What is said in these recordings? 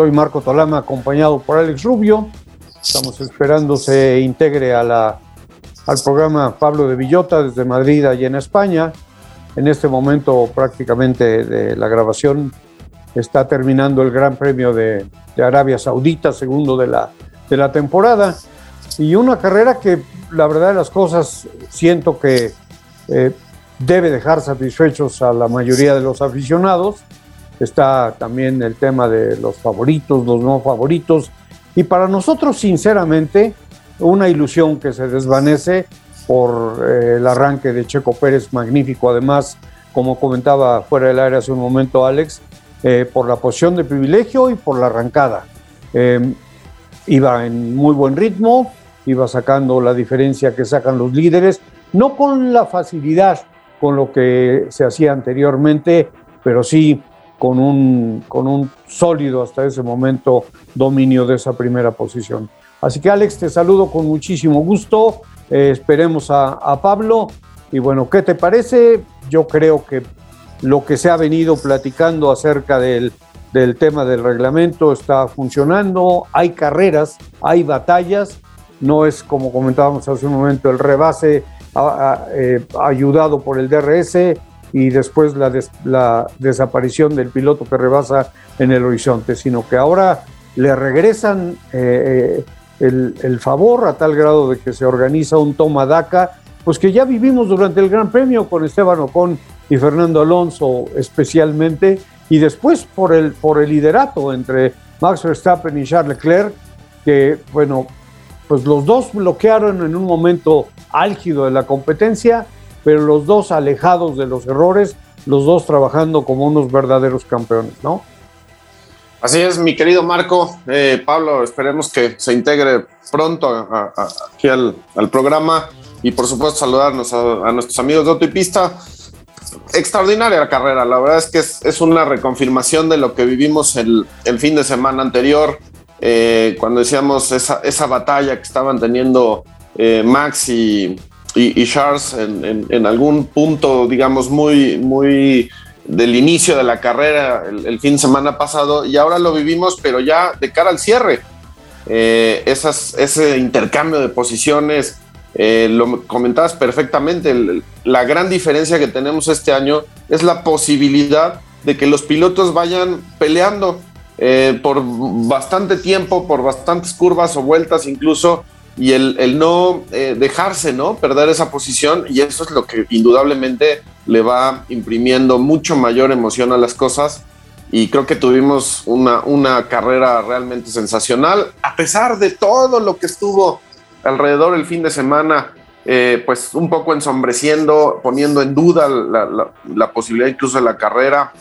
soy Marco Tolama, acompañado por Alex Rubio. Estamos esperando se integre a la, al programa Pablo de Villota desde Madrid, allá en España. En este momento prácticamente de la grabación está terminando el Gran Premio de, Arabia Saudita, segundo de la, de la temporada. Y una carrera que la verdad de las cosas siento que eh, debe dejar satisfechos a la mayoría de los aficionados. Está también el tema de los favoritos, los no favoritos. Y para nosotros, sinceramente, una ilusión que se desvanece por eh, el arranque de Checo Pérez, magnífico además, como comentaba fuera del aire hace un momento Alex, eh, por la posición de privilegio y por la arrancada. Eh, iba en muy buen ritmo, iba sacando la diferencia que sacan los líderes, no con la facilidad con lo que se hacía anteriormente, pero sí con un, con un sólido hasta ese momento dominio de esa primera posición. Así que Alex, te saludo con muchísimo gusto, eh, esperemos a, Pablo. Y bueno, ¿qué te parece? Yo creo que lo que se ha venido platicando acerca del, del tema del reglamento está funcionando, hay carreras, hay batallas, no es como comentábamos hace un momento el rebase eh, ayudado por el DRS y después la, des, la, desaparición del piloto que rebasa en el horizonte, sino que ahora le regresan eh, el, el, favor a tal grado de que se organiza un toma daca, pues que ya vivimos durante el Gran Premio con Esteban Ocon y Fernando Alonso especialmente, y después por el, por el liderato entre Max Verstappen y Charles Leclerc, que bueno, pues los dos bloquearon en un momento álgido de la competencia, pero los dos alejados de los errores, los dos trabajando como unos verdaderos campeones, ¿no? Así es, mi querido Marco. Eh, Pablo, esperemos que se integre pronto aquí al, programa y por supuesto saludarnos a, nuestros amigos de Autopista. Extraordinaria la carrera, la verdad es que es, una reconfirmación de lo que vivimos el, fin de semana anterior, eh, cuando decíamos esa, esa, batalla que estaban teniendo eh, Max y, y, y Charles en, en, en, algún punto, digamos, muy, muy del inicio de la carrera el, el, fin de semana pasado, y ahora lo vivimos, pero ya de cara al cierre. Eh, esas, ese intercambio de posiciones, eh, lo comentabas perfectamente, el, la gran diferencia que tenemos este año es la posibilidad de que los pilotos vayan peleando eh, por bastante tiempo, por bastantes curvas o vueltas incluso, y el, el no eh, dejarse, ¿no? Perder esa posición, y eso es lo que indudablemente le va imprimiendo mucho mayor emoción a las cosas. Y creo que tuvimos una, una carrera realmente sensacional, a pesar de todo lo que estuvo alrededor el fin de semana, eh, pues un poco ensombreciendo, poniendo en duda la, la, posibilidad incluso de la carrera.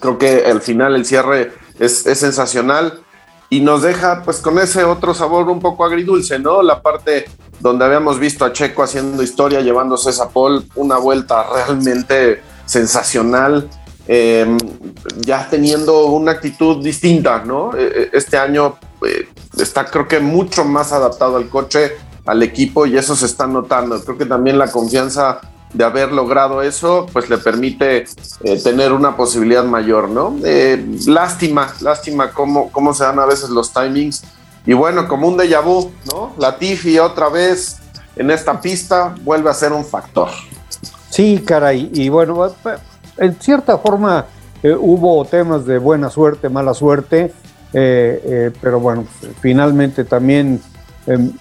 Creo que al final el cierre es, es, sensacional y nos deja pues con ese otro sabor un poco agridulce, ¿no? La parte donde habíamos visto a Checo haciendo historia, llevándose esa pole, una vuelta realmente sensacional. Eh, ya teniendo una actitud distinta, ¿no? Este año eh, está creo que mucho más adaptado al coche, al equipo y eso se está notando. Creo que también la confianza de haber logrado eso, pues le permite eh, tener una posibilidad mayor, ¿no? Eh, lástima, lástima cómo, cómo se dan a veces los timings. Y bueno, como un déjà vu, ¿no? Latifi otra vez en esta pista vuelve a ser un factor. Sí, caray. Y bueno, en cierta forma eh, hubo temas de buena suerte, mala suerte, eh, eh, pero bueno, finalmente también em,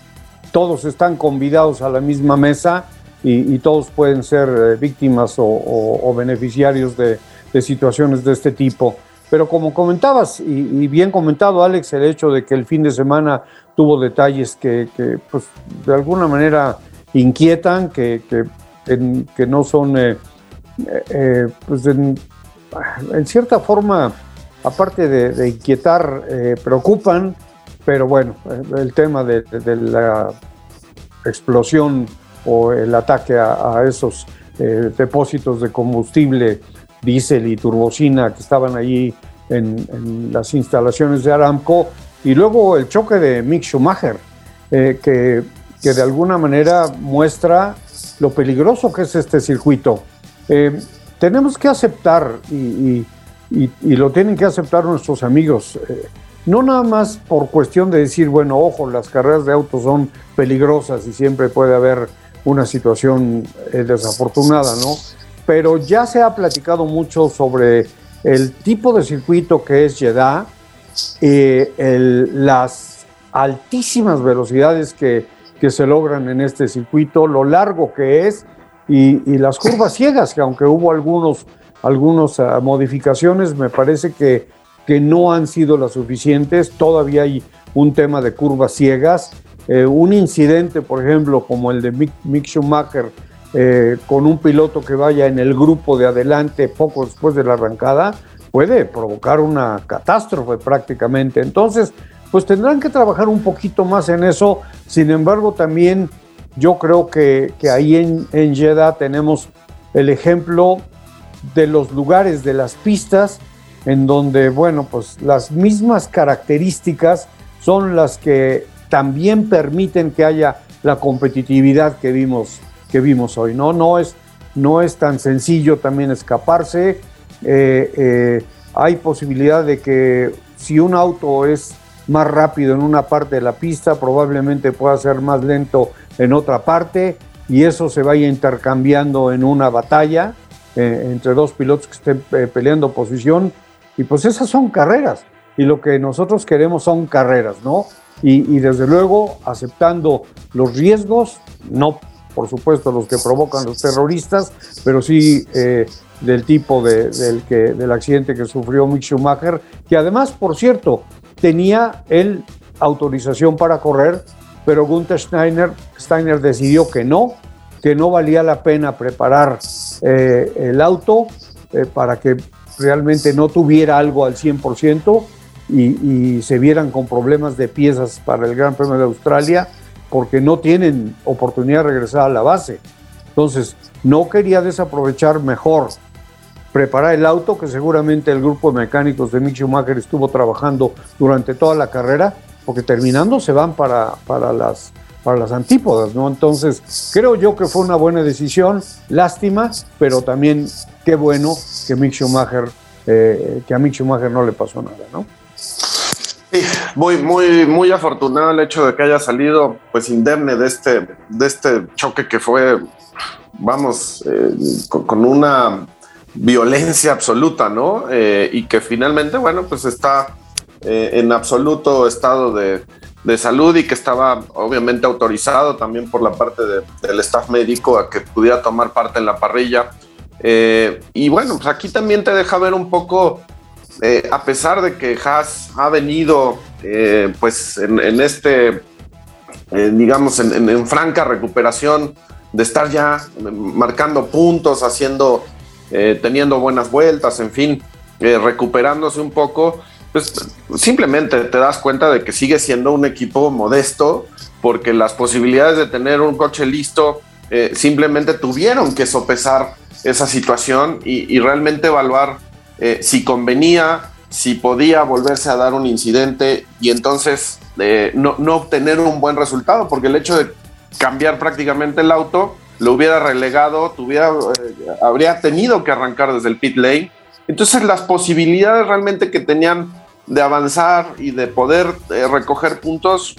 todos están convidados a la misma mesa y, todos pueden ser eh, víctimas o, beneficiarios de, de, situaciones de este tipo. Pero como comentabas, y, y, bien comentado Alex, el hecho de que el fin de semana tuvo detalles que, pues, de alguna manera inquietan, que, que, no son, eh, eh, pues en, cierta forma, aparte de, de inquietar, eh, preocupan pero bueno, el tema de, la explosión o el ataque a, esos eh, depósitos de combustible, diésel y turbocina que estaban allí en, las instalaciones de Aramco, y luego el choque de Mick Schumacher, eh, que, que, de alguna manera muestra lo peligroso que es este circuito. Eh, tenemos que aceptar, y, lo tienen que aceptar nuestros amigos, no nada más por cuestión de decir, bueno, ojo, las carreras de autos son peligrosas y siempre puede haber una situación eh, desafortunada, ¿no? Pero ya se ha platicado mucho sobre el tipo de circuito que es Jeddah, las altísimas velocidades que, que, se logran en este circuito, lo largo que es y, las curvas ciegas, que aunque hubo algunos, algunas ah, modificaciones, me parece que que no han sido las suficientes. Todavía hay un tema de curvas ciegas. Eh, un incidente, por ejemplo, como el de Mick, Schumacher, eh, con un piloto que vaya en el grupo de adelante poco después de la arrancada, puede provocar una catástrofe prácticamente. Entonces, pues tendrán que trabajar un poquito más en eso. Sin embargo, también yo creo que, que ahí en, en Jeddah tenemos el ejemplo de los lugares, de las pistas, en donde, bueno, pues las mismas características son las que también permiten que haya la competitividad que vimos, que vimos hoy. No, no, es, no es tan sencillo también escaparse. Eh, eh, hay posibilidad de que si un auto es más rápido en una parte de la pista, probablemente pueda ser más lento en otra parte y eso se vaya intercambiando en una batalla eh, entre dos pilotos que estén peleando posición y pues esas son carreras. Y lo que nosotros queremos son carreras, ¿no? Y, desde luego aceptando los riesgos, no por supuesto los que provocan los terroristas, pero sí eh, del tipo del, que, del accidente que sufrió Mick Schumacher, que además, por cierto, tenía él autorización para correr, pero Gunther Steiner, Steiner decidió que no, que no valía la pena preparar eh, el auto eh, para que realmente no tuviera algo al 100% y, se vieran con problemas de piezas para el Gran Premio de Australia porque no tienen oportunidad de regresar a la base. Entonces, no quería desaprovechar mejor preparar el auto, que seguramente el grupo de mecánicos de Mick Schumacher estuvo trabajando durante toda la carrera, porque terminando se van para, para, las, para las antípodas, ¿no? Entonces, creo yo que fue una buena decisión, lástima, pero también qué bueno que Mick Schumacher, eh, que a Mick Schumacher no le pasó nada, ¿no? Muy, muy, muy afortunado el hecho de que haya salido pues indemne de este, de este choque que fue, vamos, eh, con, una violencia absoluta, ¿no? Eh, y que finalmente, bueno, pues está en absoluto estado de, de, salud y que estaba obviamente autorizado también por la parte del staff médico a que pudiera tomar parte en la parrilla. Eh, y bueno, pues aquí también te deja ver un poco, eh, a pesar de que Haas ha venido eh, pues en, este, digamos, en, franca recuperación de estar ya marcando puntos, haciendo, teniendo buenas vueltas, en fin, recuperándose un poco, pues simplemente te das cuenta de que sigue siendo un equipo modesto porque las posibilidades de tener un coche listo simplemente tuvieron que sopesar esa situación y, realmente evaluar eh, si convenía, si podía volverse a dar un incidente y entonces eh, no, no, obtener un buen resultado, porque el hecho de cambiar prácticamente el auto lo hubiera relegado, tuviera, eh, habría tenido que arrancar desde el pit lane. Entonces las posibilidades realmente que tenían de avanzar y de poder recoger puntos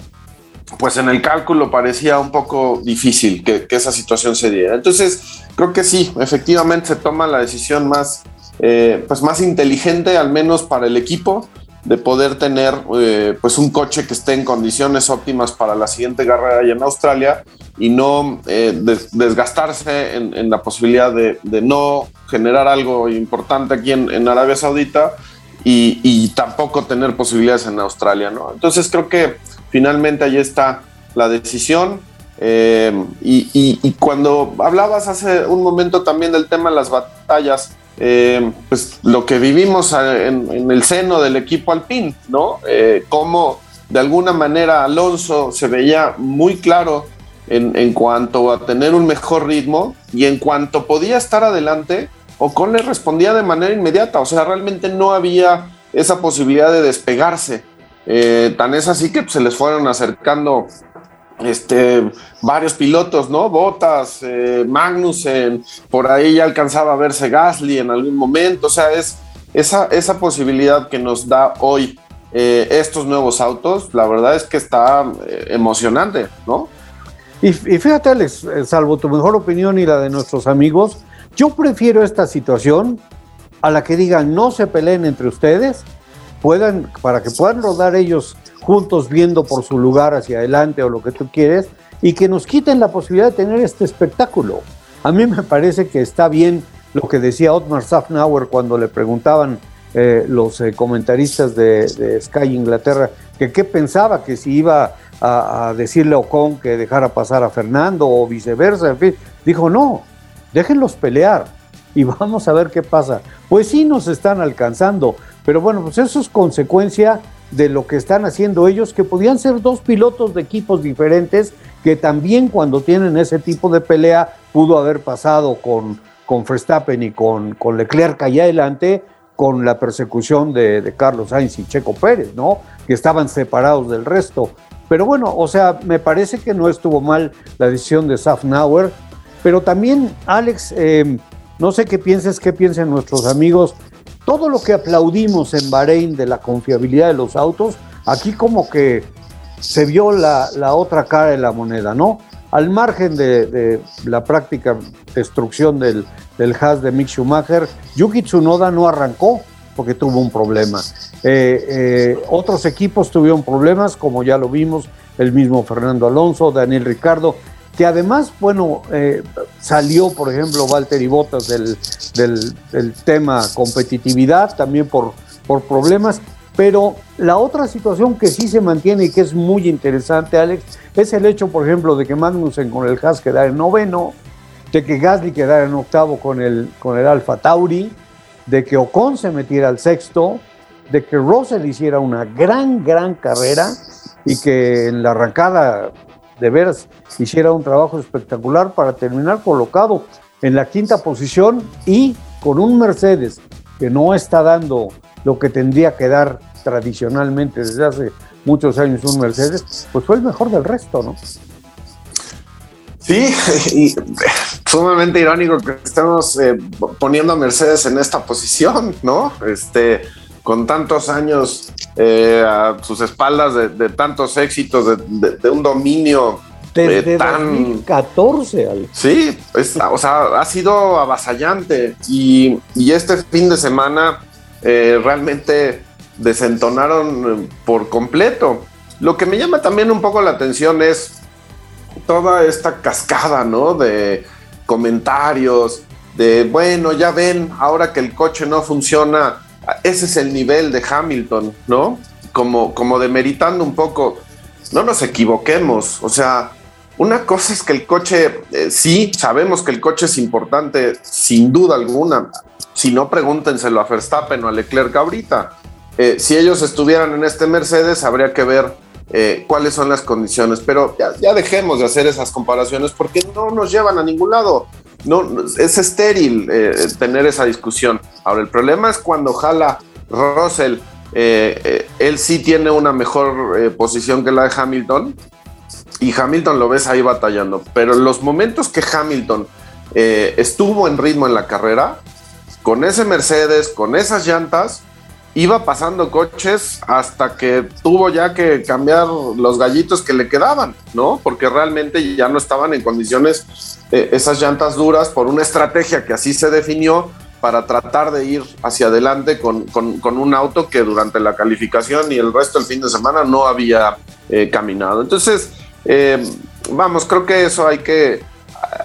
pues en el cálculo parecía un poco difícil que, esa situación se diera. Entonces, creo que sí, efectivamente se toma la decisión más, eh, pues más inteligente, al menos para el equipo, de poder tener eh, pues un coche que esté en condiciones óptimas para la siguiente carrera allá en Australia y no eh, desgastarse en, la posibilidad de, no generar algo importante aquí en, Arabia Saudita y, y, tampoco tener posibilidades en Australia, ¿no? Entonces creo que finalmente ahí está la decisión. Y, cuando hablabas hace un momento también del tema de las batallas, eh, pues lo que vivimos en, el seno del equipo alpín, ¿no? Eh, cómo de alguna manera Alonso se veía muy claro en, cuanto a tener un mejor ritmo y en cuanto podía estar adelante, Ocon le respondía de manera inmediata, o sea, realmente no había esa posibilidad de despegarse. Eh, tan es así que pues, se les fueron acercando este, varios pilotos, ¿no? Botas, eh, Magnussen, por ahí ya alcanzaba a verse Gasly en algún momento, o sea, es esa, esa posibilidad que nos da hoy eh, estos nuevos autos, la verdad es que está eh, emocionante, ¿no? Y, fíjate, Alex, eh, salvo tu mejor opinión y la de nuestros amigos, yo prefiero esta situación a la que digan no se peleen entre ustedes, puedan, para que puedan rodar ellos juntos viendo por su lugar hacia adelante o lo que tú quieres, y que nos quiten la posibilidad de tener este espectáculo. A mí me parece que está bien lo que decía Otmar Safnauer cuando le preguntaban eh, los eh, comentaristas de, Sky Inglaterra que qué pensaba, que si iba a, a, decirle a Ocon que dejara pasar a Fernando o viceversa, en fin, dijo no, déjenlos pelear y vamos a ver qué pasa. Pues sí nos están alcanzando, pero bueno, pues eso es consecuencia de lo que están haciendo ellos, que podían ser dos pilotos de equipos diferentes, que también cuando tienen ese tipo de pelea pudo haber pasado con, con Verstappen y con, con Leclerc allá adelante, con la persecución de, de, Carlos Sainz y Checo Pérez, ¿no? Que estaban separados del resto. Pero bueno, o sea, me parece que no estuvo mal la decisión de Safnauer, pero también, Alex, eh, no sé qué pienses, qué piensen nuestros amigos todo lo que aplaudimos en Bahrein de la confiabilidad de los autos, aquí como que se vio la, otra cara de la moneda, ¿no? Al margen de, de la práctica destrucción del, del Haas de Mick Schumacher, Yuki Tsunoda no arrancó porque tuvo un problema. Eh, eh, otros equipos tuvieron problemas, como ya lo vimos, el mismo Fernando Alonso, Daniel Ricardo, que además, bueno, eh, salió, por ejemplo, Valtteri Bottas del, del, del, tema competitividad, también por, por problemas, pero la otra situación que sí se mantiene y que es muy interesante, Alex, es el hecho, por ejemplo, de que Magnussen con el Haas quedara en noveno, de que Gasly quedara en octavo con el, con el Alfa Tauri, de que Ocon se metiera al sexto, de que Russell hiciera una gran, gran carrera y que en la arrancada de veras hiciera un trabajo espectacular para terminar colocado en la quinta posición y con un Mercedes que no está dando lo que tendría que dar tradicionalmente desde hace muchos años un Mercedes, pues fue el mejor del resto, ¿no? Sí, y sumamente irónico que estemos eh, poniendo a Mercedes en esta posición, ¿no? Este, con tantos años eh, a sus espaldas de, de tantos éxitos, de, de, de un dominio desde eh, tan... 2014. Alex. Sí, es, o sea, ha sido avasallante y, y este fin de semana eh, realmente desentonaron por completo. Lo que me llama también un poco la atención es toda esta cascada, ¿no? De comentarios, de, bueno, ya ven, ahora que el coche no funciona, ese es el nivel de Hamilton, ¿no? Como, como demeritando un poco. No nos equivoquemos, o sea, una cosa es que el coche, eh, sí, sabemos que el coche es importante, sin duda alguna. Si no, pregúntenselo a Verstappen o a Leclerc ahorita. Eh, si ellos estuvieran en este Mercedes, habría que ver eh, cuáles son las condiciones. Pero ya, ya, dejemos de hacer esas comparaciones porque no nos llevan a ningún lado. No, es estéril eh, tener esa discusión. Ahora, el problema es cuando jala Russell, eh, él sí tiene una mejor posición que la de Hamilton y Hamilton lo ves ahí batallando. Pero los momentos que Hamilton estuvo en ritmo en la carrera, con ese Mercedes, con esas llantas, iba pasando coches hasta que tuvo ya que cambiar los gallitos que le quedaban, ¿no? Porque realmente ya no estaban en condiciones eh, esas llantas duras por una estrategia que así se definió para tratar de ir hacia adelante con, con, con un auto que durante la calificación y el resto del fin de semana no había eh, caminado. Entonces, eh, vamos, creo que eso hay que,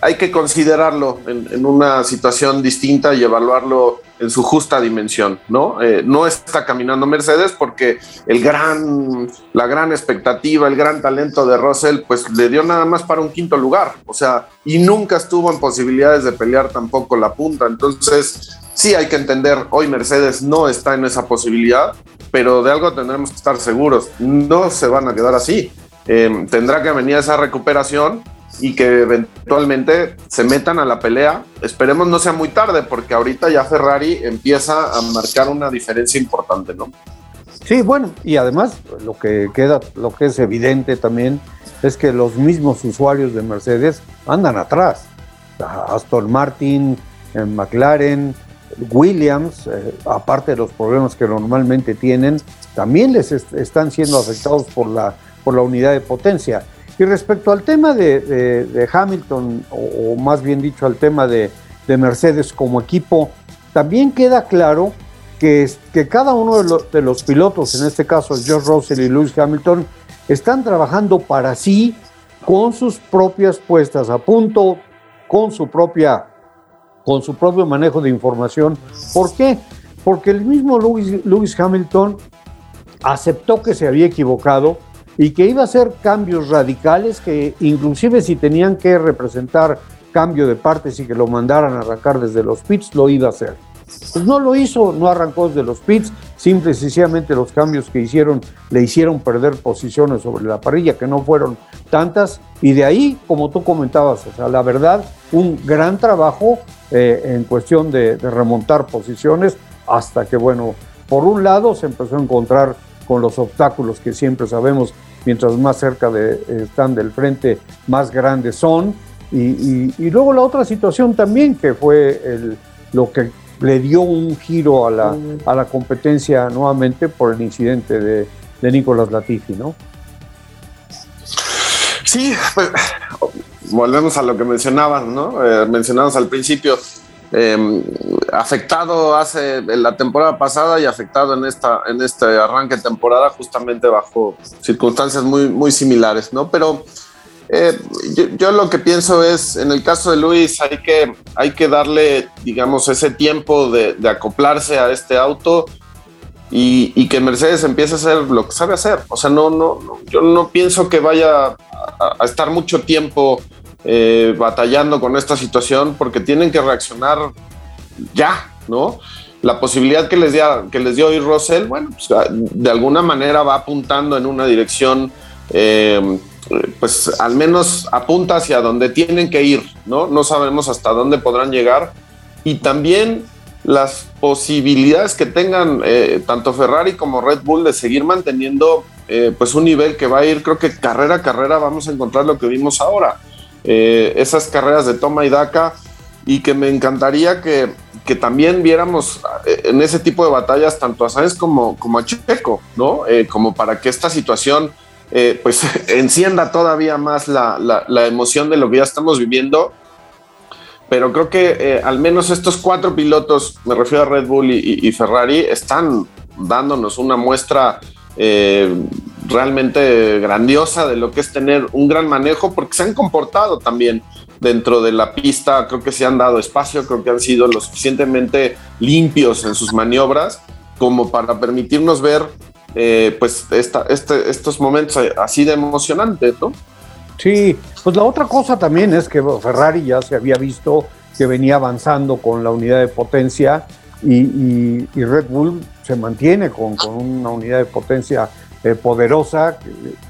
hay que considerarlo en, en una situación distinta y evaluarlo en su justa dimensión, ¿no? Eh, no está caminando Mercedes porque el gran, la gran expectativa, el gran talento de Russell, pues le dio nada más para un quinto lugar, o sea, y nunca estuvo en posibilidades de pelear tampoco la punta. Entonces, sí hay que entender, hoy Mercedes no está en esa posibilidad, pero de algo tendremos que estar seguros, no se van a quedar así. Eh, tendrá que venir esa recuperación y que eventualmente se metan a la pelea. Esperemos no sea muy tarde, porque ahorita ya Ferrari empieza a marcar una diferencia importante, ¿no? Sí, bueno, y además lo que queda, lo que es evidente también es que los mismos usuarios de Mercedes andan atrás. Aston Martin, eh, McLaren, Williams, eh, aparte de los problemas que normalmente tienen, también les están siendo afectados por la, por la unidad de potencia. Y respecto al tema de, Hamilton, o, más bien dicho al tema de, Mercedes como equipo, también queda claro que, que cada uno de, los pilotos, en este caso George Russell y Lewis Hamilton, están trabajando para sí con sus propias puestas a punto, con su propia con su propio manejo de información. ¿Por qué? Porque el mismo Lewis, Lewis Hamilton aceptó que se había equivocado y que iba a hacer cambios radicales que inclusive si tenían que representar cambio de partes y que lo mandaran a arrancar desde los pits, lo iba a hacer. Pues no lo hizo, no arrancó desde los pits, simple y sencillamente los cambios que hicieron le hicieron perder posiciones sobre la parrilla, que no fueron tantas, y de ahí, como tú comentabas, o sea, la verdad, un gran trabajo eh, en cuestión de, de remontar posiciones, hasta que, bueno, por un lado se empezó a encontrar con los obstáculos que siempre sabemos mientras más cerca de, están del frente, más grandes son. Y, luego la otra situación también, que fue el, lo que le dio un giro a la, a la competencia nuevamente por el incidente de, de Nicolás Latifi, ¿no? Sí, pues, volvemos a lo que mencionabas, ¿no? Eh, mencionamos al principio. Em, afectado hace la temporada pasada y afectado en esta en este arranque de temporada justamente bajo circunstancias muy muy similares no pero eh, yo, lo que pienso es en el caso de Luis hay que hay que darle digamos ese tiempo de, acoplarse a este auto y, que Mercedes empiece a hacer lo que sabe hacer. O sea no no, yo no pienso que vaya a estar mucho tiempo eh, batallando con esta situación porque tienen que reaccionar ya, ¿no? La posibilidad que les, dio, que les dio hoy Russell, bueno, pues, ah, de alguna manera va apuntando en una dirección, eh, pues al menos apunta hacia donde tienen que ir, ¿no? No sabemos hasta dónde podrán llegar. Y también las posibilidades que tengan eh, tanto Ferrari como Red Bull de seguir manteniendo pues un nivel que va a ir, creo que carrera a carrera vamos a encontrar lo que vimos ahora eh, esas carreras de toma y daca y que me encantaría que, que, también viéramos eh, en ese tipo de batallas tanto a Sáenz como, como a Checo, ¿no? Eh, como para que esta situación pues encienda todavía más la, la, emoción de lo que ya estamos viviendo. Pero creo que al menos estos cuatro pilotos, me refiero a Red Bull y, y Ferrari, están dándonos una muestra realmente grandiosa de lo que es tener un gran manejo, porque se han comportado también dentro de la pista, creo que se han dado espacio, creo que han sido lo suficientemente limpios en sus maniobras como para permitirnos ver eh, pues esta, este, estos momentos así de emocionantes, ¿no? Sí, pues la otra cosa también es que Ferrari ya se había visto que venía avanzando con la unidad de potencia y, Red Bull se mantiene con, con, una unidad de potencia eh, poderosa,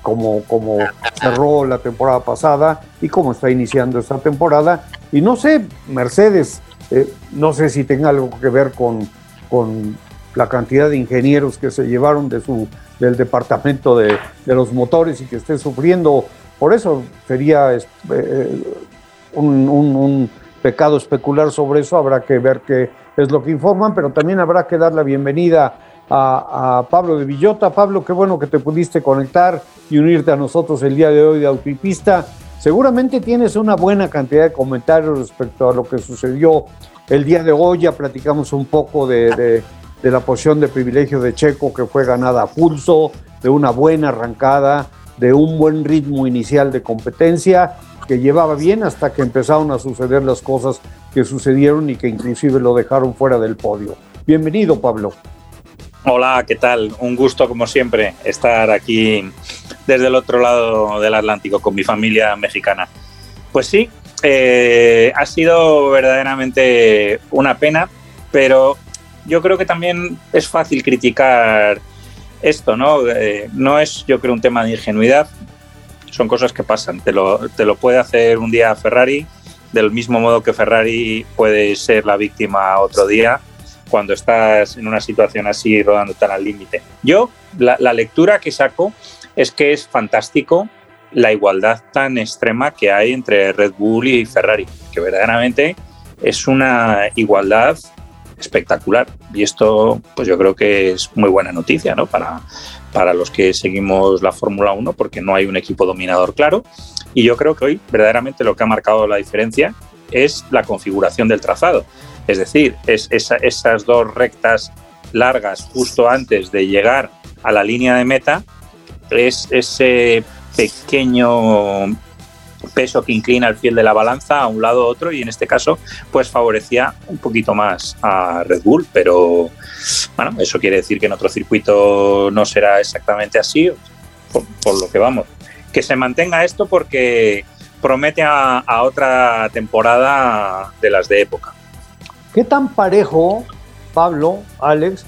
como, como cerró la temporada pasada y como está iniciando esta temporada. Y no sé, Mercedes, eh, no sé si tenga algo que ver con, con la cantidad de ingenieros que se llevaron de su, del departamento de, de los motores y que esté sufriendo. Por eso sería eh, un, un, un, pecado especular sobre eso. Habrá que ver qué es lo que informan, pero también habrá que dar la bienvenida a, Pablo de Villota. Pablo, qué bueno que te pudiste conectar y unirte a nosotros el día de hoy de Autopista. Seguramente tienes una buena cantidad de comentarios respecto a lo que sucedió el día de hoy. Ya platicamos un poco de, la posición de privilegio de Checo que fue ganada a pulso, de una buena arrancada, de un buen ritmo inicial de competencia que llevaba bien hasta que empezaron a suceder las cosas que sucedieron y que inclusive lo dejaron fuera del podio. Bienvenido, Pablo. Hola, ¿qué tal? Un gusto, como siempre, estar aquí desde el otro lado del Atlántico con mi familia mexicana. Pues sí, eh, ha sido verdaderamente una pena, pero yo creo que también es fácil criticar esto, ¿no? Eh, no es, yo creo, un tema de ingenuidad, son cosas que pasan. Te lo, te lo puede hacer un día Ferrari, del mismo modo que Ferrari puede ser la víctima otro día cuando estás en una situación así rodando tan al límite. Yo, la, la, lectura que saco es que es fantástico la igualdad tan extrema que hay entre Red Bull y Ferrari, que verdaderamente es una igualdad espectacular. Y esto, pues yo creo que es muy buena noticia ¿no? para, para los que seguimos la Fórmula 1, porque no hay un equipo dominador claro. Y yo creo que hoy verdaderamente lo que ha marcado la diferencia es la configuración del trazado. Es decir, es esas dos rectas largas justo antes de llegar a la línea de meta, es ese pequeño peso que inclina el fiel de la balanza a un lado u otro y en este caso pues favorecía un poquito más a Red Bull, pero bueno, eso quiere decir que en otro circuito no será exactamente así, por, lo que vamos. Que se mantenga esto porque promete a, otra temporada de las de época. ¿Qué tan parejo, Pablo, Alex,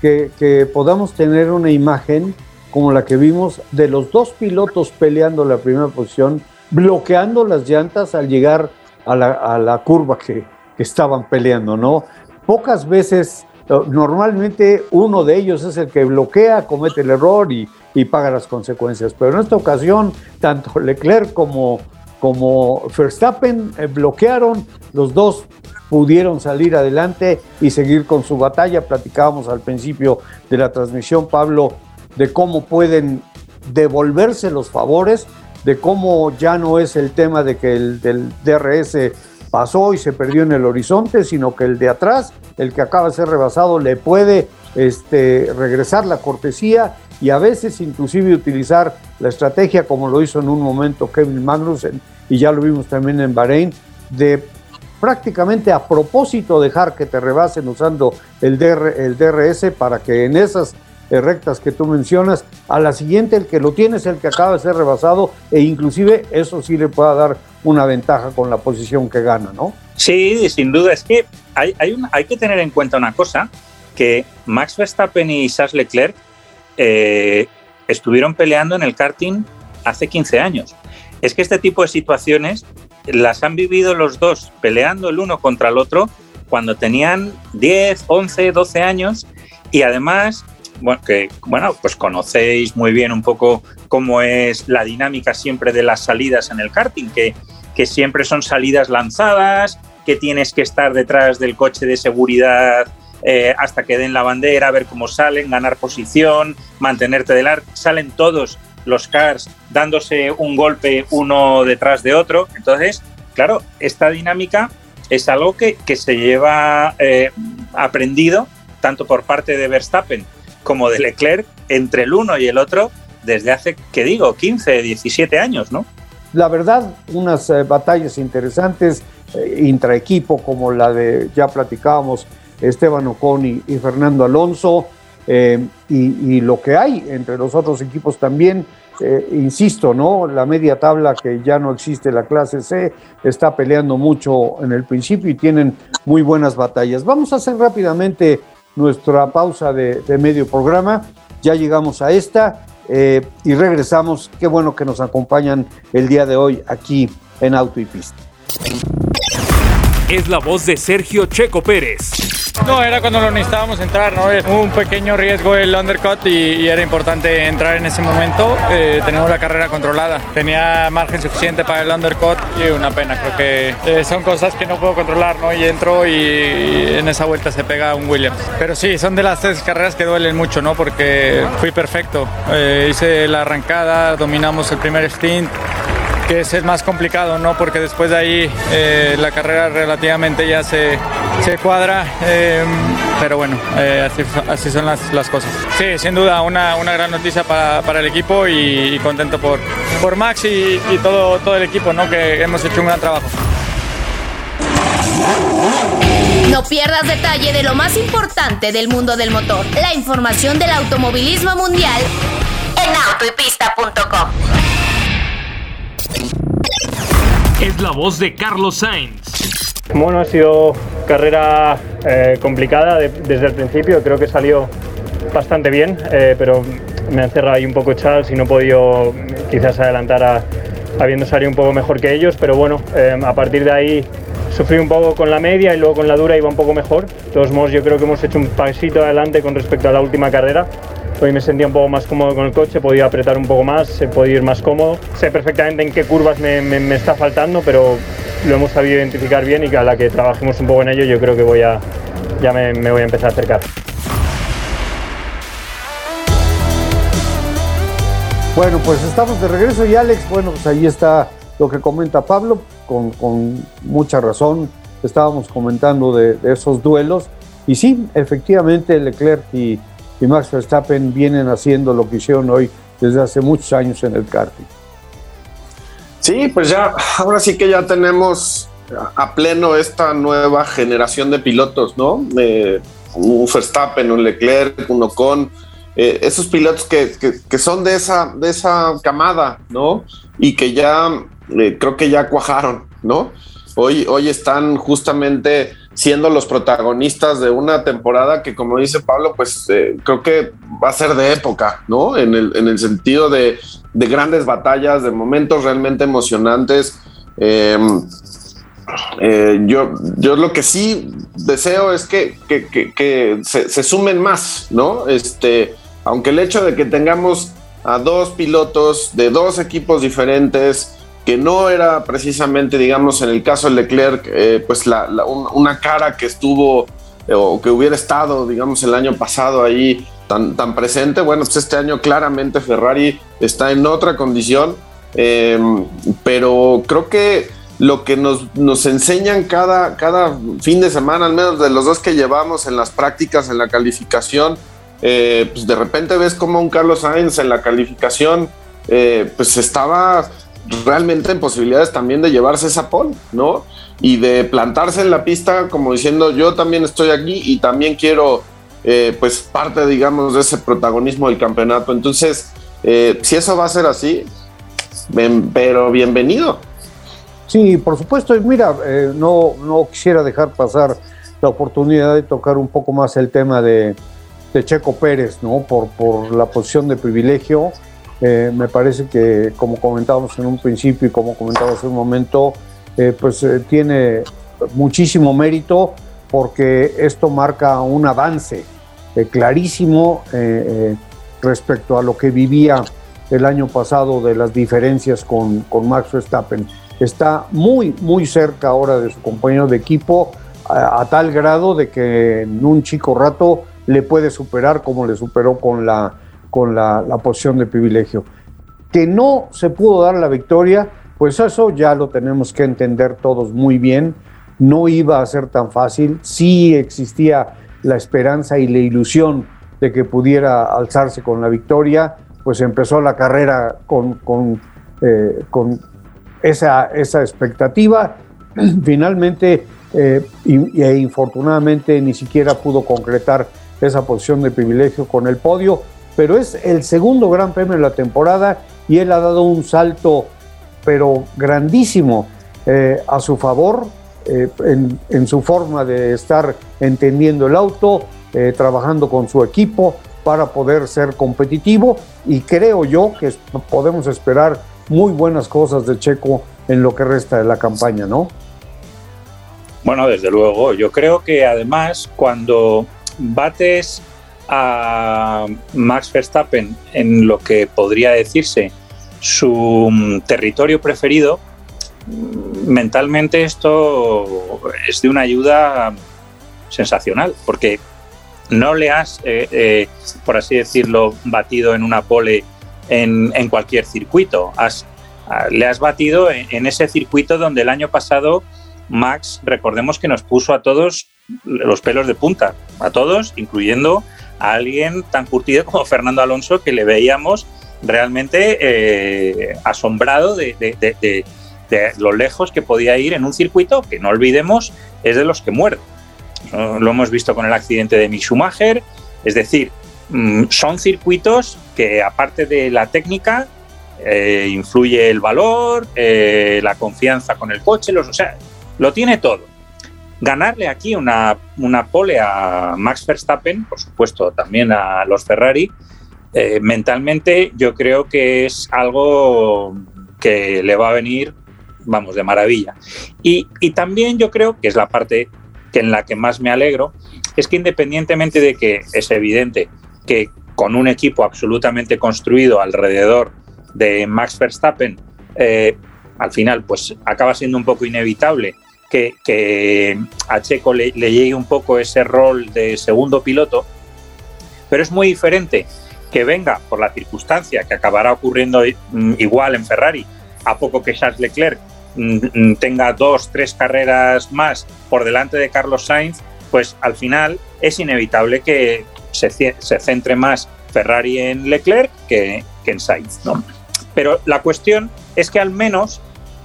que, podamos tener una imagen como la que vimos de los dos pilotos peleando la primera posición bloqueando las llantas al llegar a la, curva que, estaban peleando, ¿no? Pocas veces, eh, normalmente uno de ellos es el que bloquea, comete el error y, paga las consecuencias, pero en esta ocasión, tanto Leclerc como, como Verstappen eh, bloquearon, los dos pudieron salir adelante y seguir con su batalla. Platicábamos al principio de la transmisión, Pablo, de cómo pueden devolverse los favores de cómo ya no es el tema de que el del DRS pasó y se perdió en el horizonte, sino que el de atrás, el que acaba de ser rebasado, le puede este, regresar la cortesía y a veces inclusive utilizar la estrategia como lo hizo en un momento Kevin Magnussen y ya lo vimos también en Bahrein, de prácticamente a propósito dejar que te rebasen usando el, el DRS para que en esas rectas que tú mencionas, a la siguiente el que lo tiene es el que acaba de ser rebasado e inclusive eso sí le pueda dar una ventaja con la posición que gana, ¿no? Sí, sin duda, es que hay, hay, hay que tener en cuenta una cosa, que Max Verstappen y Charles Leclerc eh, estuvieron peleando en el karting hace 15 años. Es que este tipo de situaciones las han vivido los dos peleando el uno contra el otro cuando tenían 10, 11, 12 años y además bueno, que bueno, pues conocéis muy bien un poco cómo es la dinámica siempre de las salidas en el karting, que, que siempre son salidas lanzadas, que tienes que estar detrás del coche de seguridad eh, hasta que den la bandera, ver cómo salen, ganar posición, mantenerte del. Salen todos los cars dándose un golpe uno detrás de otro. Entonces, claro, esta dinámica es algo que, que se lleva eh, aprendido tanto por parte de Verstappen como de Leclerc entre el uno y el otro desde hace, ¿qué digo?, 15, 17 años, ¿no? La verdad, unas eh, batallas interesantes, eh, intraequipo, como la de, ya platicábamos, Esteban Ocon y, Fernando Alonso, eh, y, lo que hay entre los otros equipos también, insisto, ¿no? La media tabla que ya no existe, la clase C, está peleando mucho en el principio y tienen muy buenas batallas. Vamos a hacer rápidamente nuestra pausa de, medio programa. Ya llegamos a esta eh, y regresamos. Qué bueno que nos acompañan el día de hoy aquí en Auto y Pista. Es la voz de Sergio Checo Pérez no, era cuando lo necesitábamos entrar, ¿no? Un pequeño riesgo el undercut y, era importante entrar en ese momento. Eh, tenemos la carrera controlada. Tenía margen suficiente para el undercut y una pena. Creo que eh, son cosas que no puedo controlar, ¿no? Y entro y, en esa vuelta se pega un Williams. Pero sí, son de las tres carreras que duelen mucho, ¿no? Porque fui perfecto. Eh, hice la arrancada, dominamos el primer stint que es el más complicado, ¿no? Porque después de ahí eh, la carrera relativamente ya se, se cuadra, em, pero bueno, eh, así, son las, las, cosas. Sí, sin duda, una, una gran noticia para, para el equipo y, contento por, por Max y, y, todo, todo el equipo, ¿no? Que hemos hecho un gran trabajo. No pierdas detalle de lo más importante del mundo del motor. La información del automovilismo mundial en autoypista.com. Es la voz de Carlos Sainz. Bueno, ha sido carrera eh, complicada desde el principio. Creo que salió bastante bien, eh, pero me han cerrado ahí un poco Charles y no he podido quizás adelantar a, habiendo salido un poco mejor que ellos. Pero bueno, eh, a partir de ahí sufrí un poco con la media y luego con la dura iba un poco mejor. De todos modos, yo creo que hemos hecho un pasito adelante con respecto a la última carrera. Hoy me sentía un poco más cómodo con el coche, podía apretar un poco más, podido ir más cómodo. Sé perfectamente en qué curvas me, me, está faltando, pero lo hemos sabido identificar bien y a la que trabajemos un poco en ello, yo creo que voy a, ya me, me voy a empezar a acercar. Bueno, pues estamos de regreso y Alex, bueno, pues ahí está lo que comenta Pablo, con, con mucha razón. Estábamos comentando de, de, esos duelos y sí, efectivamente Leclerc y y Max Verstappen vienen haciendo lo que hicieron hoy desde hace muchos años en el karting. Sí, pues ya, ahora sí que ya tenemos a pleno esta nueva generación de pilotos, ¿no? un Verstappen, un Leclerc, un Ocon, eh, esos pilotos que, que, son de esa, de esa camada, ¿no? Y que ya, eh, creo que ya cuajaron, ¿no? Hoy, hoy están justamente siendo los protagonistas de una temporada que, como dice Pablo, pues eh, creo que va a ser de época, ¿no? En el, en el sentido de, de, grandes batallas, de momentos realmente emocionantes. Em, eh, yo, yo lo que sí deseo es que, que, que, se, se, sumen más, ¿no? Este, aunque el hecho de que tengamos a dos pilotos de dos equipos diferentes, que no era precisamente, digamos, en el caso de Leclerc, eh, pues una cara que estuvo eh, o que hubiera estado, digamos, el año pasado ahí tan, tan presente. Bueno, pues este año claramente Ferrari está en otra condición, em, pero creo que lo que nos, nos enseñan cada, cada fin de semana, al menos de los dos que llevamos en las prácticas, en la calificación, eh, pues de repente ves como un Carlos Sainz en la calificación, pues estaba realmente en posibilidades también de llevarse esa pole, ¿no? Y de plantarse en la pista como diciendo yo también estoy aquí y también quiero eh, pues parte digamos de ese protagonismo del campeonato. Entonces, eh, si eso va a ser así, pero bienvenido. Sí, por supuesto. Mira, eh, no, no quisiera dejar pasar la oportunidad de tocar un poco más el tema de, de Checo Pérez, ¿no? Por, por la posición de privilegio eh, me parece que, como comentábamos en un principio y como comentaba hace un momento, eh, pues eh, tiene muchísimo mérito porque esto marca un avance clarísimo respecto a lo que vivía el año pasado de las diferencias con, con, Max Verstappen. Está muy, muy cerca ahora de su compañero de equipo a tal grado de que en un chico rato le puede superar como le superó con la con la, posición de privilegio. Que no se pudo dar la victoria, pues eso ya lo tenemos que entender todos muy bien. No iba a ser tan fácil, sí existía la esperanza y la ilusión de que pudiera alzarse con la victoria, pues empezó la carrera con, con, eh, con esa, esa expectativa. Finalmente, eh, e infortunadamente, ni siquiera pudo concretar esa posición de privilegio con el podio, pero es el segundo Gran Premio de la temporada y él ha dado un salto, pero grandísimo, eh, a su favor eh, en, su forma de estar entendiendo el auto, eh, trabajando con su equipo para poder ser competitivo y creo yo que podemos esperar muy buenas cosas de Checo en lo que resta de la campaña, ¿no? Bueno, desde luego, yo creo que además cuando bates a Max Verstappen en lo que podría decirse su mm, territorio preferido, mm, mentalmente esto es de una ayuda sensacional, porque no le has, eh, eh, por así decirlo, batido en una pole en, cualquier circuito. Has, le has batido en, ese circuito donde el año pasado Max, recordemos que nos puso a todos los pelos de punta, a todos, incluyendo a alguien tan curtido como Fernando Alonso que le veíamos realmente eh, asombrado de, de lo lejos que podía ir en un circuito que no olvidemos es de los que muerde. Lo hemos visto con el accidente de Mick Schumacher, es decir, mm, son circuitos que aparte de la técnica eh, influye el valor, eh, la confianza con el coche, los, o sea, lo tiene todo. Ganarle aquí una, una pole a Max Verstappen, por supuesto también a los Ferrari, eh, mentalmente yo creo que es algo que le va a venir, vamos, de maravilla. Y, y también yo creo que es la parte que en la que más me alegro, es que independientemente de que es evidente que con un equipo absolutamente construido alrededor de Max Verstappen, eh, al final pues acaba siendo un poco inevitable que, a Checo le, llegue un poco ese rol de segundo piloto, pero es muy diferente que venga por la circunstancia que acabará ocurriendo mm, igual en Ferrari, a poco que Charles Leclerc mm, mm, tenga dos, tres carreras más por delante de Carlos Sainz, pues al final es inevitable que se, centre más Ferrari en Leclerc que, que en Sainz. ¿no? Pero la cuestión es que al menos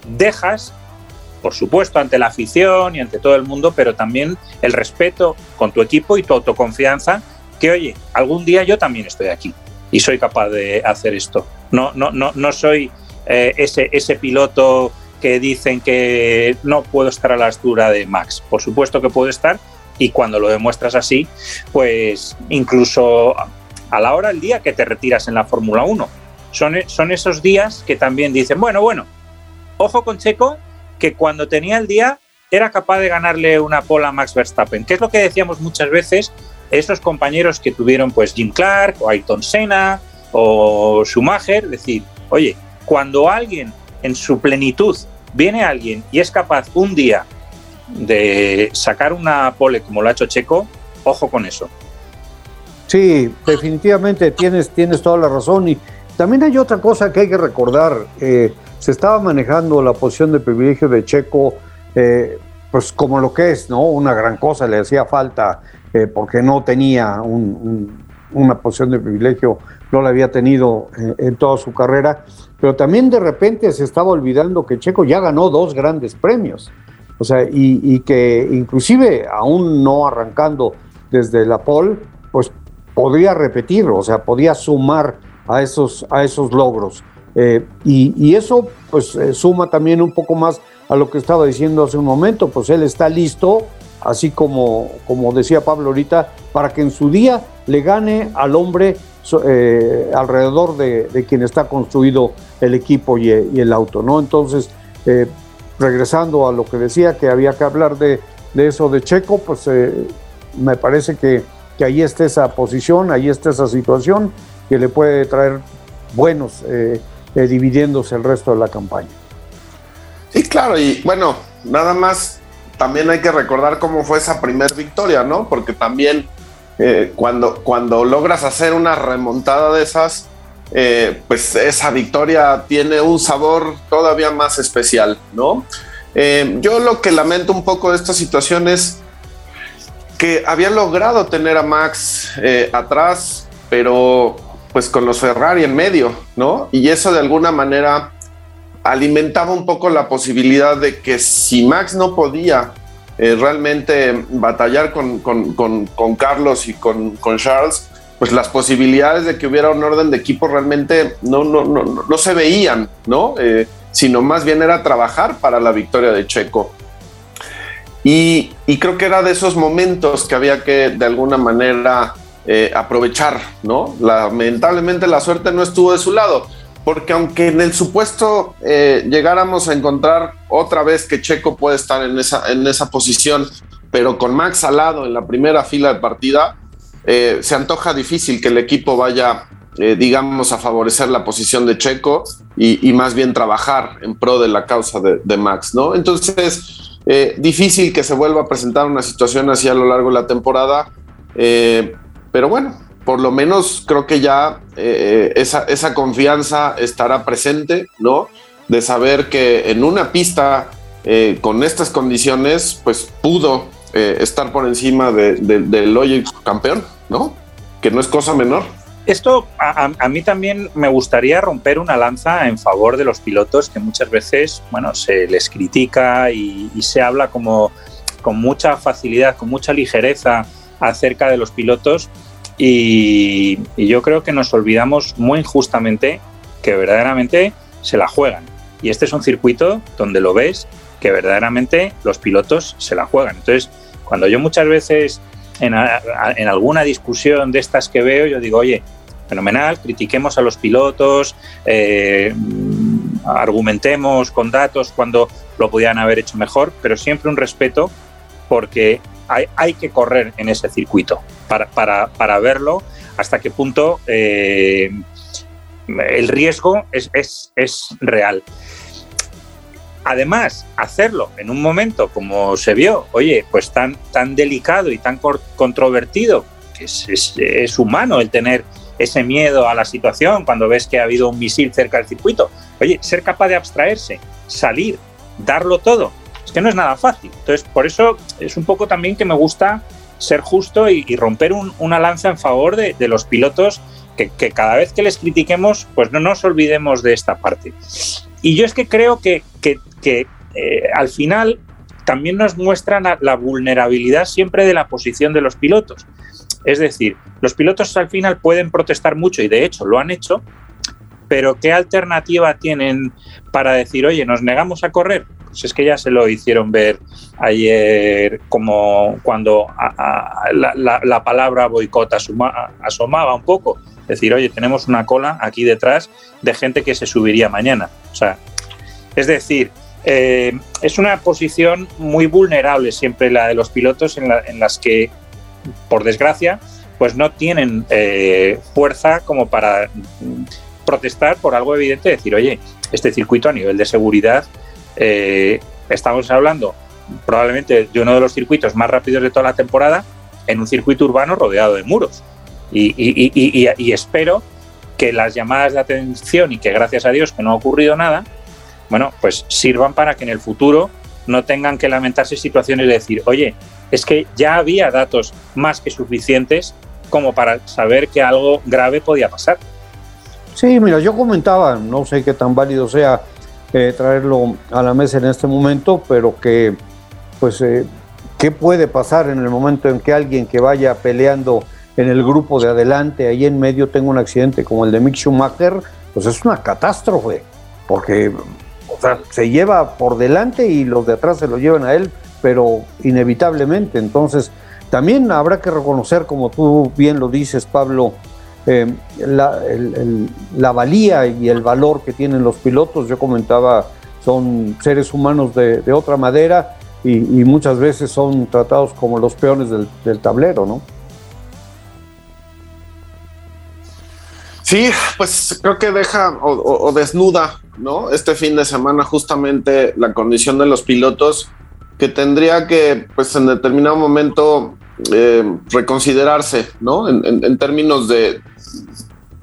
dejas, por supuesto, ante la afición y ante todo el mundo, pero también el respeto con tu equipo y tu autoconfianza, que oye, algún día yo también estoy aquí y soy capaz de hacer esto. No, no, no, no soy eh, ese, ese piloto que dicen que no puedo estar a la altura de Max. Por supuesto que puedo estar y cuando lo demuestras así, pues incluso a la hora del día que te retiras en la Fórmula 1, son, son esos días que también dicen, bueno, bueno, ojo con Checo, que cuando tenía el día era capaz de ganarle una pola a Max Verstappen, que es lo que decíamos muchas veces esos compañeros que tuvieron pues Jim Clark o Ayrton Senna o Schumacher, decir, oye, cuando alguien en su plenitud viene alguien y es capaz un día de sacar una pole como lo ha hecho Checo, ojo con eso. Sí, definitivamente tienes, tienes toda la razón y, también hay otra cosa que hay que recordar. Eh, se estaba manejando la posición de privilegio de Checo, eh, pues como lo que es, ¿no? Una gran cosa, le hacía falta eh, porque no tenía una posición de privilegio, no la había tenido en toda su carrera, pero también de repente se estaba olvidando que Checo ya ganó dos grandes premios, o sea, y, y que inclusive aún no arrancando desde la pole, pues podría repetir, o sea, podía sumar a esos, a esos logros. Eh, y, eso pues eh, suma también un poco más a lo que estaba diciendo hace un momento, pues él está listo, así como, como decía Pablo ahorita, para que en su día le gane al hombre eh, alrededor de, quien está construido el equipo y, el auto, ¿no? Entonces, regresando a lo que decía, que había que hablar de, de eso de Checo, pues me parece que, que ahí está esa posición, ahí está esa situación que le puede traer buenos eh, eh, dividiéndose el resto de la campaña. Sí, claro, y bueno, nada más también hay que recordar cómo fue esa primera victoria, ¿no? Porque también eh, cuando, cuando logras hacer una remontada de esas, pues esa victoria tiene un sabor todavía más especial, ¿no? yo lo que lamento un poco de esta situación es que había logrado tener a Max atrás, pero pues con los Ferrari en medio, ¿no? Y eso de alguna manera alimentaba un poco la posibilidad de que si Max no podía eh, realmente batallar con, Carlos y con, Charles, pues las posibilidades de que hubiera un orden de equipo realmente no, no, no, no se veían, ¿no? Eh, sino más bien era trabajar para la victoria de Checo. Y, y, creo que era de esos momentos que había que de alguna manera eh, aprovechar, ¿no? Lamentablemente la suerte no estuvo de su lado, porque aunque en el supuesto eh, llegáramos a encontrar otra vez que Checo puede estar en esa, en esa posición, pero con Max al lado en la primera fila de partida, eh, se antoja difícil que el equipo vaya, digamos, a favorecer la posición de Checo y, más bien trabajar en pro de la causa de, Max, ¿no? Entonces, difícil que se vuelva a presentar una situación así a lo largo de la temporada. Pero bueno, por lo menos creo que ya eh, esa, confianza estará presente, ¿no? De saber que en una pista eh, con estas condiciones, pues pudo eh, estar por encima del de, campeón, ¿no? Que no es cosa menor. esto a, mí también me gustaría romper una lanza en favor de los pilotos que muchas veces, bueno, se les critica y, se habla como con mucha facilidad, con mucha ligereza acerca de los pilotos y, yo creo que nos olvidamos muy injustamente que verdaderamente se la juegan. Y este es un circuito donde lo ves que verdaderamente los pilotos se la juegan. Entonces, cuando yo muchas veces en, alguna discusión de estas que veo, yo digo, oye, fenomenal, critiquemos a los pilotos, eh, argumentemos con datos cuando lo podían haber hecho mejor, pero siempre un respeto porque hay, que correr en ese circuito para, verlo hasta qué punto eh, el riesgo es, es real. Además, hacerlo en un momento como se vio, oye, pues tan, tan delicado y tan controvertido, que es, humano el tener ese miedo a la situación cuando ves que ha habido un misil cerca del circuito. Oye, ser capaz de abstraerse, salir, darlo todo, que no es nada fácil. Entonces, por eso es un poco también que me gusta ser justo y, romper una lanza en favor de, los pilotos que, cada vez que les critiquemos, pues no nos olvidemos de esta parte. Y yo es que creo que, que eh, al final también nos muestran la vulnerabilidad siempre de la posición de los pilotos. Es decir, los pilotos al final pueden protestar mucho y de hecho lo han hecho, pero ¿qué alternativa tienen para decir, oye, nos negamos a correr? Pues es que ya se lo hicieron ver ayer como cuando la, palabra boicot asomaba un poco. Decir, oye, tenemos una cola aquí detrás de gente que se subiría mañana. O sea, es decir, eh, es una posición muy vulnerable siempre la de los pilotos en, las que, por desgracia, pues no tienen eh, fuerza como para protestar por algo evidente, decir, oye, este circuito a nivel de seguridad, eh, estamos hablando probablemente de uno de los circuitos más rápidos de toda la temporada en un circuito urbano rodeado de muros. y espero que las llamadas de atención y que gracias a Dios que no ha ocurrido nada, bueno, pues sirvan para que en el futuro no tengan que lamentarse situaciones de decir, oye, es que ya había datos más que suficientes como para saber que algo grave podía pasar. Sí, mira, yo comentaba, no sé qué tan válido sea eh, traerlo a la mesa en este momento, pero que, pues, eh, ¿qué puede pasar en el momento en que alguien que vaya peleando en el grupo de adelante, ahí en medio, tenga un accidente como el de Mick Schumacher? Pues es una catástrofe, porque se lleva por delante y los de atrás se lo llevan a él, pero inevitablemente. Entonces, también habrá que reconocer, como tú bien lo dices, Pablo, eh, la, valía y el valor que tienen los pilotos. Yo comentaba, son seres humanos de, otra madera y, muchas veces son tratados como los peones del, tablero, ¿no? Sí, pues creo que deja o desnuda ¿no? Este fin de semana justamente la condición de los pilotos que tendría que, pues en determinado momento, eh, reconsiderarse, ¿no? En, términos de,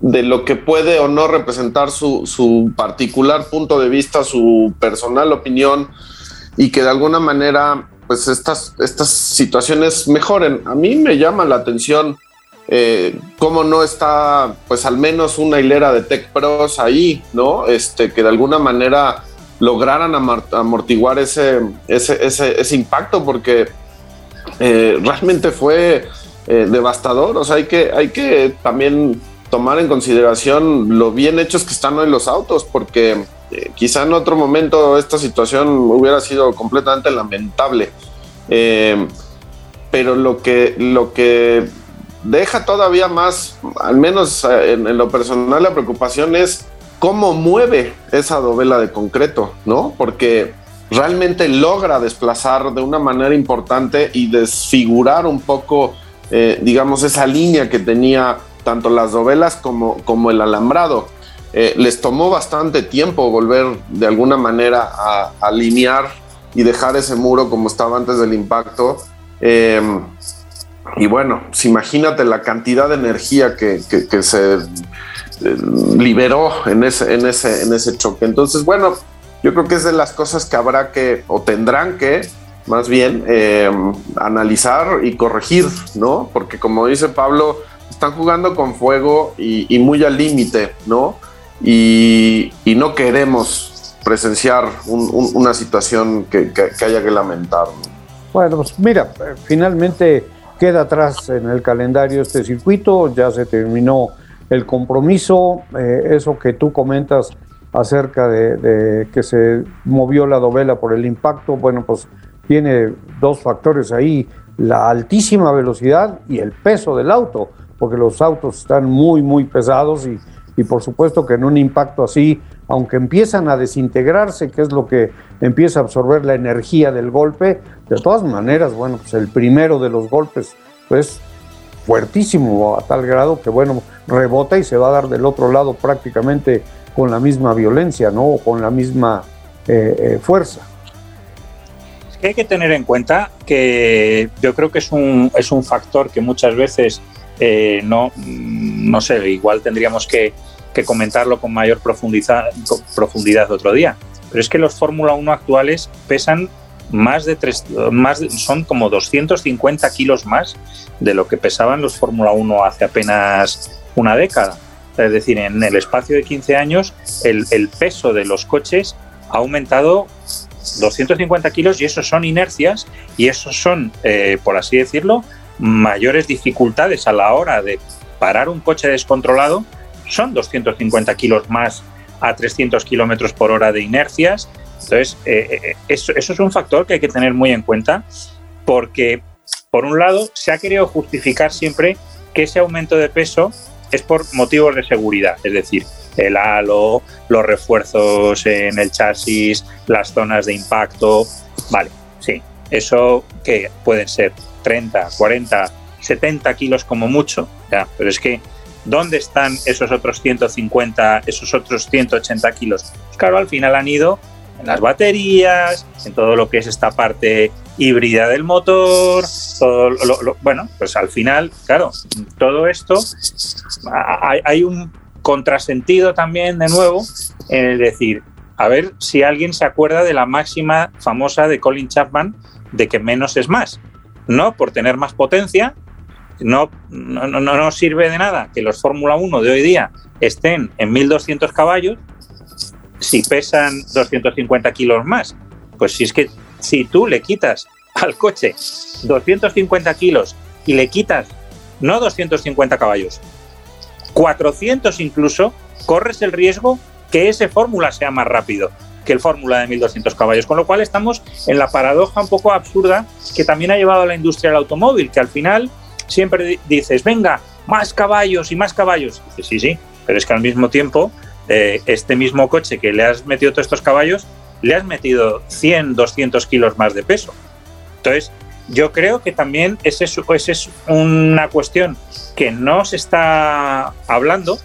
de lo que puede o no representar su, su, particular punto de vista, su personal opinión y que de alguna manera, pues estas, estas situaciones mejoren. A mí me llama la atención eh, cómo no está, pues al menos una hilera de Tech Pros ahí, ¿no? Este, que de alguna manera lograran amortiguar ese, ese, impacto, porque eh, realmente fue eh, devastador. O sea, hay que, hay que también tomar en consideración lo bien hechos que están hoy los autos, porque quizá en otro momento esta situación hubiera sido completamente lamentable. pero lo que, lo que deja todavía más, al menos eh, en, lo personal, la preocupación es cómo mueve esa dovela de concreto, ¿no? Porque realmente logra desplazar de una manera importante y desfigurar un poco, eh, digamos, esa línea que tenía tanto las dovelas como, como el alambrado. Eh, les tomó bastante tiempo volver de alguna manera a, alinear y dejar ese muro como estaba antes del impacto. Y bueno, pues imagínate la cantidad de energía que, se eh, liberó en ese, en, ese, en ese choque. Entonces, bueno, yo creo que es de las cosas que habrá que, o tendrán que, más bien, eh, analizar y corregir, ¿no? Porque como dice Pablo, están jugando con fuego y, muy al límite, ¿no? Y, no queremos presenciar una situación que, haya que lamentar. Bueno, pues mira, finalmente queda atrás en el calendario este circuito, ya se terminó el compromiso, eh, eso que tú comentas acerca de, que se movió la dovela por el impacto, bueno, pues tiene dos factores ahí, la altísima velocidad y el peso del auto, porque los autos están muy, muy pesados y, y por supuesto que en un impacto así, aunque empiezan a desintegrarse, que es lo que empieza a absorber la energía del golpe, de todas maneras, bueno, pues el primero de los golpes, pues fuertísimo a tal grado que, bueno, rebota y se va a dar del otro lado prácticamente con la misma violencia, ¿no? O con la misma eh, eh, fuerza. Es que hay que tener en cuenta que yo creo que es un, es un factor que muchas veces eh, no, no sé, igual tendríamos que, que comentarlo con mayor profundidad, profundidad otro día. Pero es que los Fórmula 1 actuales pesan más de tres, más son como 250 kilos más de lo que pesaban los Fórmula 1 hace apenas una década. Es decir, en el espacio de 15 años el, peso de los coches ha aumentado 250 kilos y esos son inercias y esos son, eh, por así decirlo, mayores dificultades a la hora de parar un coche descontrolado. Son 250 kilos más a 300 kilómetros por hora de inercias entonces, eh, eh, eso, es un factor que hay que tener muy en cuenta porque, por un lado, se ha querido justificar siempre que ese aumento de peso es por motivos de seguridad, es decir, el halo, los refuerzos en el chasis, las zonas de impacto. Vale, sí, eso que pueden ser 30, 40, 70 kilos como mucho, ya, pero es que ¿dónde están esos otros 150, esos otros 180 kilos? Pues claro, al final han ido en las baterías, en todo lo que es esta parte híbrida del motor, todo lo, bueno, pues al final, claro, todo esto hay, un contrasentido también de nuevo en decir, a ver si alguien se acuerda de la máxima famosa de Colin Chapman de que menos es más. No por tener más potencia, no, no, no, no sirve de nada que los Fórmula 1 de hoy día estén en 1200 caballos, si pesan 250 kilos más. Pues si es que si tú le quitas al coche 250 kilos y le quitas no 250 caballos, 400 incluso, corres el riesgo que ese fórmula sea más rápido que el fórmula de 1200 caballos. Con lo cual estamos en la paradoja un poco absurda que también ha llevado a la industria del automóvil, que al final siempre dices, venga, más caballos y más caballos. Dices, sí, sí, pero es que al mismo tiempo eh, este mismo coche que le has metido todos estos caballos, le has metido 100, 200 kilos más de peso. Entonces, yo creo que también esa es, es una cuestión que no se está hablando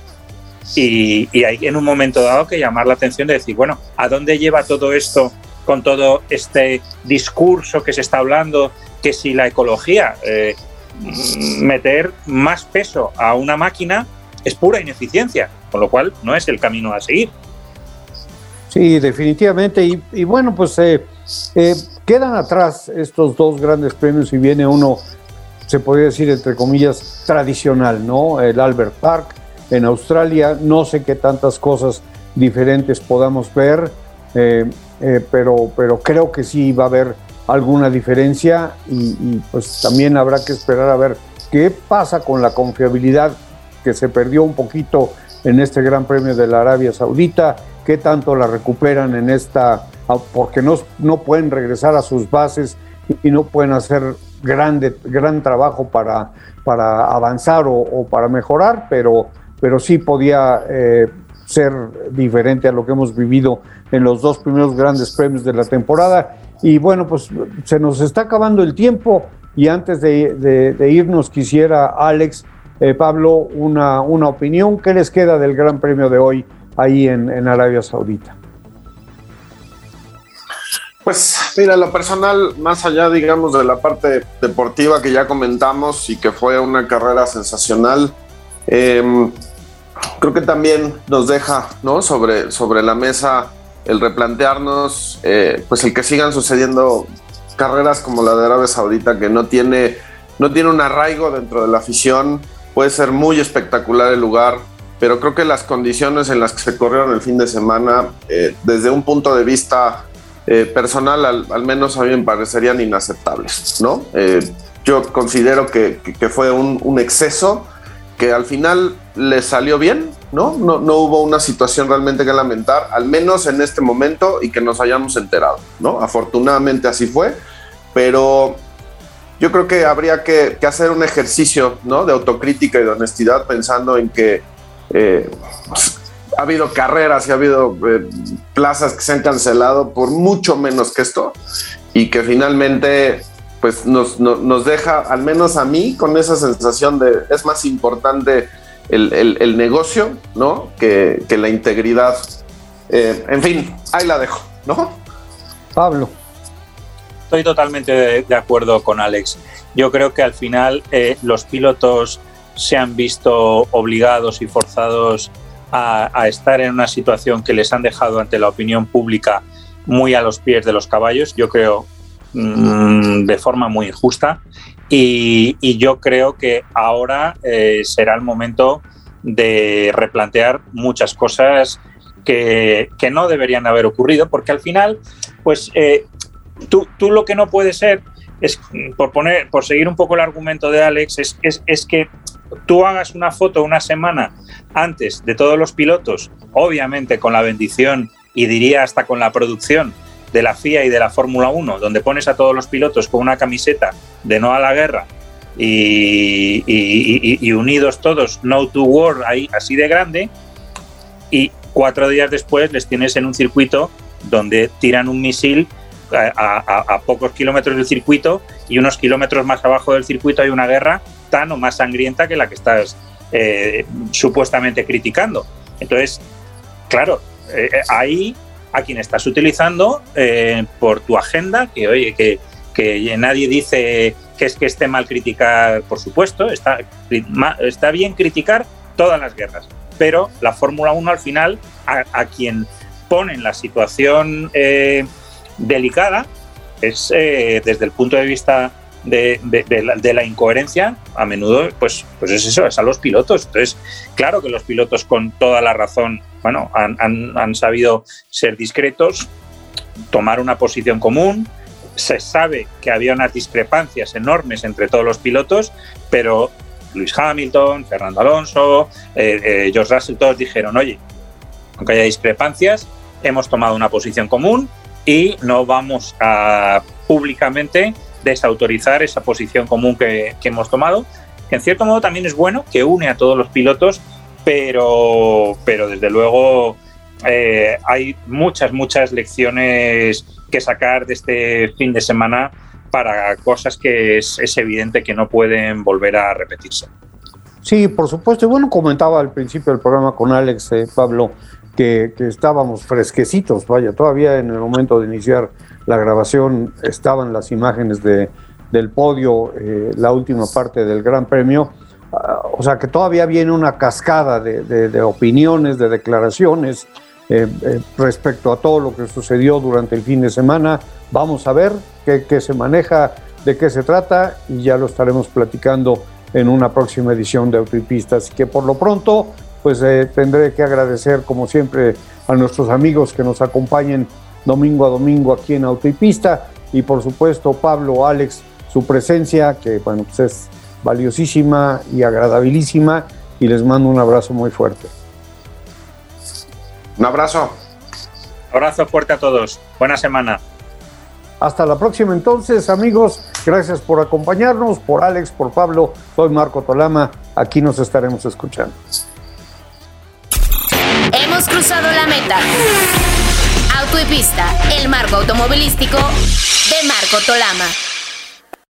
y, hay en un momento dado que llamar la atención de decir, bueno, ¿a dónde lleva todo esto con todo este discurso que se está hablando? Que si la ecología, eh, meter más peso a una máquina es pura ineficiencia con lo cual no es el camino a seguir. Sí, definitivamente. Y, bueno, pues eh, eh, quedan atrás estos dos grandes premios y viene uno, se podría decir entre comillas, tradicional, ¿no? El Albert Park en Australia. No sé qué tantas cosas diferentes podamos ver, eh, pero, pero creo que sí va a haber alguna diferencia y pues también habrá que esperar a ver qué pasa con la confiabilidad que se perdió un poquito en este Gran Premio de la Arabia Saudita, qué tanto la recuperan en esta, ah, porque no, no pueden regresar a sus bases y no pueden hacer grande, gran trabajo para, para avanzar o, para mejorar, pero, pero sí podía eh, ser diferente a lo que hemos vivido en los dos primeros grandes premios de la temporada. Y bueno, pues se nos está acabando el tiempo y antes de, de irnos quisiera, Alex, eh, Pablo, una, una, opinión. ¿Qué les queda del Gran Premio de hoy ahí en, Arabia Saudita? Pues mira, lo personal, más allá, digamos, de la parte deportiva que ya comentamos y que fue una carrera sensacional, em, creo que también nos deja ¿no? sobre, sobre la mesa el replantearnos, eh, pues el que sigan sucediendo carreras como la de Arabia Saudita, que no tiene, no tiene un arraigo dentro de la afición, puede ser muy espectacular el lugar, pero creo que las condiciones en las que se corrieron el fin de semana, eh, desde un punto de vista eh, personal, al, menos a mí me parecerían inaceptables, ¿no? Eh, yo considero que, fue un, exceso que al final le salió bien, ¿no? ¿no? No hubo una situación realmente que lamentar, al menos en este momento y que nos hayamos enterado, ¿no? Afortunadamente así fue, pero yo creo que habría que, hacer un ejercicio. De autocrítica y de honestidad pensando en que eh, ha habido carreras y ha habido eh, plazas que se han cancelado por mucho menos que esto y que finalmente pues nos, deja, al menos a mí, con esa sensación de es más importante el, negocio, ¿no? Que, la integridad. Eh, en fin, ahí la dejo, ¿no? Pablo. Estoy totalmente de, acuerdo con Alex. Yo creo que al final los pilotos se han visto obligados y forzados a, estar en una situación que les han dejado ante la opinión pública muy a los pies de los caballos, yo creo mm, de forma muy injusta. Y, yo creo que ahora eh, será el momento de replantear muchas cosas que, no deberían haber ocurrido, porque al final, pues eh, tú, tú, lo que no puede ser es, por, poner, por seguir un poco el argumento de Alex, es, es, es que tú hagas una foto una semana antes de todos los pilotos, obviamente con la bendición y diría hasta con la producción de la FIA y de la Fórmula 1, donde pones a todos los pilotos con una camiseta de no a la guerra y, unidos todos, no to war, ahí así de grande, y cuatro días después les tienes en un circuito donde tiran un misil a, pocos kilómetros del circuito y unos kilómetros más abajo del circuito hay una guerra tan o más sangrienta que la que estás eh, supuestamente criticando. Entonces, claro, eh, eh, ahí a quien estás utilizando por tu agenda, que oye, que, que, nadie dice que es que esté mal criticar, por supuesto, está, está bien criticar todas las guerras, pero la Fórmula 1 al final, a, quien pone en la situación delicada, es desde el punto de vista de, la, incoherencia, a menudo, pues, pues es eso, es a los pilotos. Entonces, claro que los pilotos con toda la razón, bueno, han, sabido ser discretos, tomar una posición común. Se sabe que había unas discrepancias enormes entre todos los pilotos, pero Luis Hamilton, Fernando Alonso, eh, eh, George Russell, todos dijeron, oye, aunque haya discrepancias, hemos tomado una posición común y no vamos a públicamente desautorizar esa posición común que, hemos tomado, que en cierto modo también es bueno, que une a todos los pilotos, pero, pero desde luego eh, hay muchas, muchas lecciones que sacar de este fin de semana para cosas que es, evidente que no pueden volver a repetirse. Sí, por supuesto. Y bueno, comentaba al principio del programa con Alex, eh, Pablo, que, estábamos fresquecitos, vaya, todavía en el momento de iniciar la grabación estaban las imágenes de, del podio, eh, la última parte del Gran Premio. Ah, o sea que todavía viene una cascada de, opiniones, de declaraciones eh, eh, respecto a todo lo que sucedió durante el fin de semana. Vamos a ver qué, qué, se maneja, de qué se trata y ya lo estaremos platicando en una próxima edición de Autopistas. Así que por lo pronto, pues tendré que agradecer como siempre a nuestros amigos que nos acompañen domingo a domingo aquí en Autopista y por supuesto Pablo, Alex, su presencia que bueno, pues es valiosísima y agradabilísima y les mando un abrazo muy fuerte. Un abrazo. Abrazo fuerte a todos. Buena semana. Hasta la próxima entonces, amigos. Gracias por acompañarnos, por Alex, por Pablo. Soy Marco Tolama. Aquí nos estaremos escuchando. Hemos cruzado la meta. Auto y Pista, el marco automovilístico de Marco Tolama.